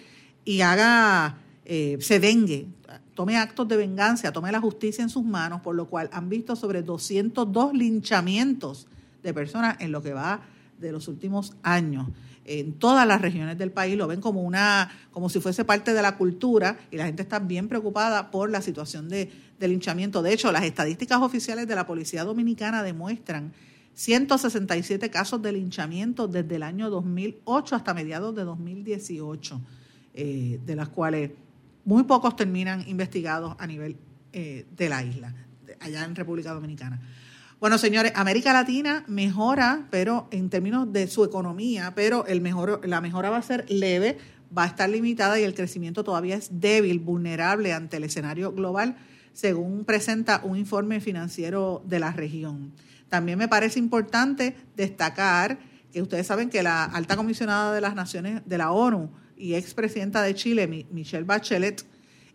y haga, eh, se dengue, tome actos de venganza, tome la justicia en sus manos, por lo cual han visto sobre 202 linchamientos de personas en lo que va de los últimos años en todas las regiones del país, lo ven como una, como si fuese parte de la cultura, y la gente está bien preocupada por la situación de, linchamiento. De hecho, las estadísticas oficiales de la Policía Dominicana demuestran 167 casos de linchamiento desde el año 2008 hasta mediados de 2018, eh, de las cuales muy pocos terminan investigados a nivel eh, de la isla, allá en República Dominicana. Bueno, señores, América Latina mejora, pero en términos de su economía, pero el mejor, la mejora va a ser leve, va a estar limitada y el crecimiento todavía es débil, vulnerable ante el escenario global, según presenta un informe financiero de la región. También me parece importante destacar que ustedes saben que la alta comisionada de las Naciones de la ONU y expresidenta de Chile, Michelle Bachelet,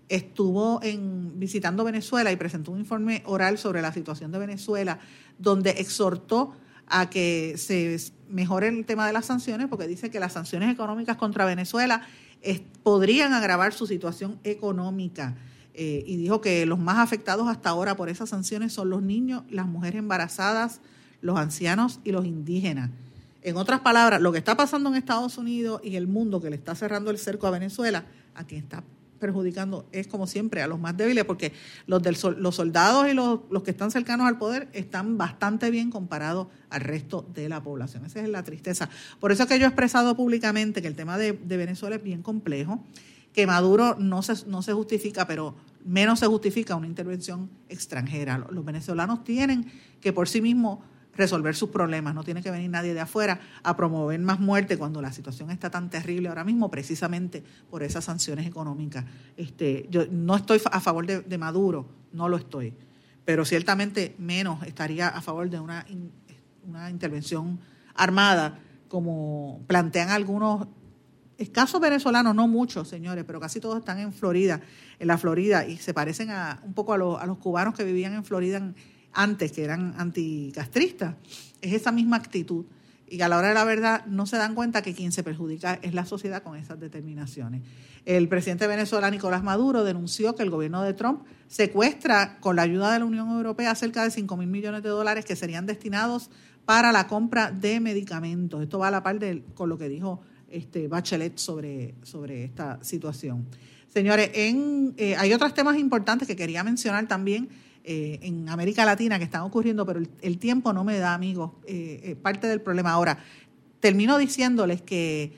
estuvo en, visitando Venezuela y presentó un informe oral sobre la situación de Venezuela, donde exhortó a que se mejore el tema de las sanciones, porque dice que las sanciones económicas contra Venezuela podrían agravar su situación económica. Eh, y dijo que los más afectados hasta ahora por esas sanciones son los niños, las mujeres embarazadas, los ancianos y los indígenas. En otras palabras, lo que está pasando en Estados Unidos y el mundo que le está cerrando el cerco a Venezuela, a quien está perjudicando es como siempre a los más débiles, porque los, del, los soldados y los, los, que están cercanos al poder están bastante bien comparados al resto de la población. Esa es la tristeza. Por eso es que yo he expresado públicamente que el tema de, Venezuela es bien complejo, que Maduro no se, no se justifica, pero menos se justifica una intervención extranjera. Los venezolanos tienen que por sí mismos resolver sus problemas, no tiene que venir nadie de afuera a promover más muerte cuando la situación está tan terrible ahora mismo, precisamente por esas sanciones económicas. Este, yo no estoy a favor de, Maduro, no lo estoy, pero ciertamente menos estaría a favor de una, una intervención armada, como plantean algunos escasos venezolanos, no muchos, señores, pero casi todos están en Florida, en la Florida, y se parecen a, un poco a los, a los cubanos que vivían en Florida en, antes, que eran anticastristas, es esa misma actitud. Y a la hora de la verdad no se dan cuenta que quien se perjudica es la sociedad con esas determinaciones. El presidente de Venezuela, Nicolás Maduro, denunció que el gobierno de Trump secuestra con la ayuda de la Unión Europea cerca de 5 mil millones de dólares que serían destinados para la compra de medicamentos. Esto va a la par de, con lo que dijo este Bachelet sobre, sobre esta situación. Señores, en, eh, hay otros temas importantes que quería mencionar también eh, en América Latina que están ocurriendo, pero el, tiempo no me da, amigos, eh, eh, parte del problema. Ahora, termino diciéndoles que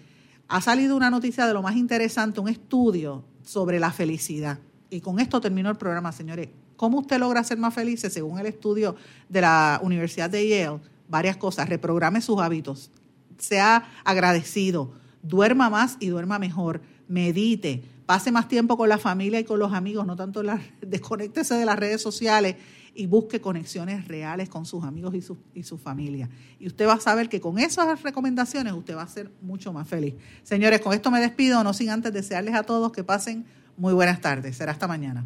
ha salido una noticia de lo más interesante, un estudio sobre la felicidad. Y con esto termino el programa, señores. ¿Cómo usted logra ser más feliz? Según el estudio de la Universidad de Yale, varias cosas. Reprograme sus hábitos, sea agradecido, duerma más y duerma mejor, medite, pase más tiempo con la familia y con los amigos, no tanto la, desconéctese de las redes sociales y busque conexiones reales con sus amigos y su, y su familia. Y usted va a saber que con esas recomendaciones usted va a ser mucho más feliz. Señores, con esto me despido, no sin antes desearles a todos que pasen muy buenas tardes. Será hasta mañana.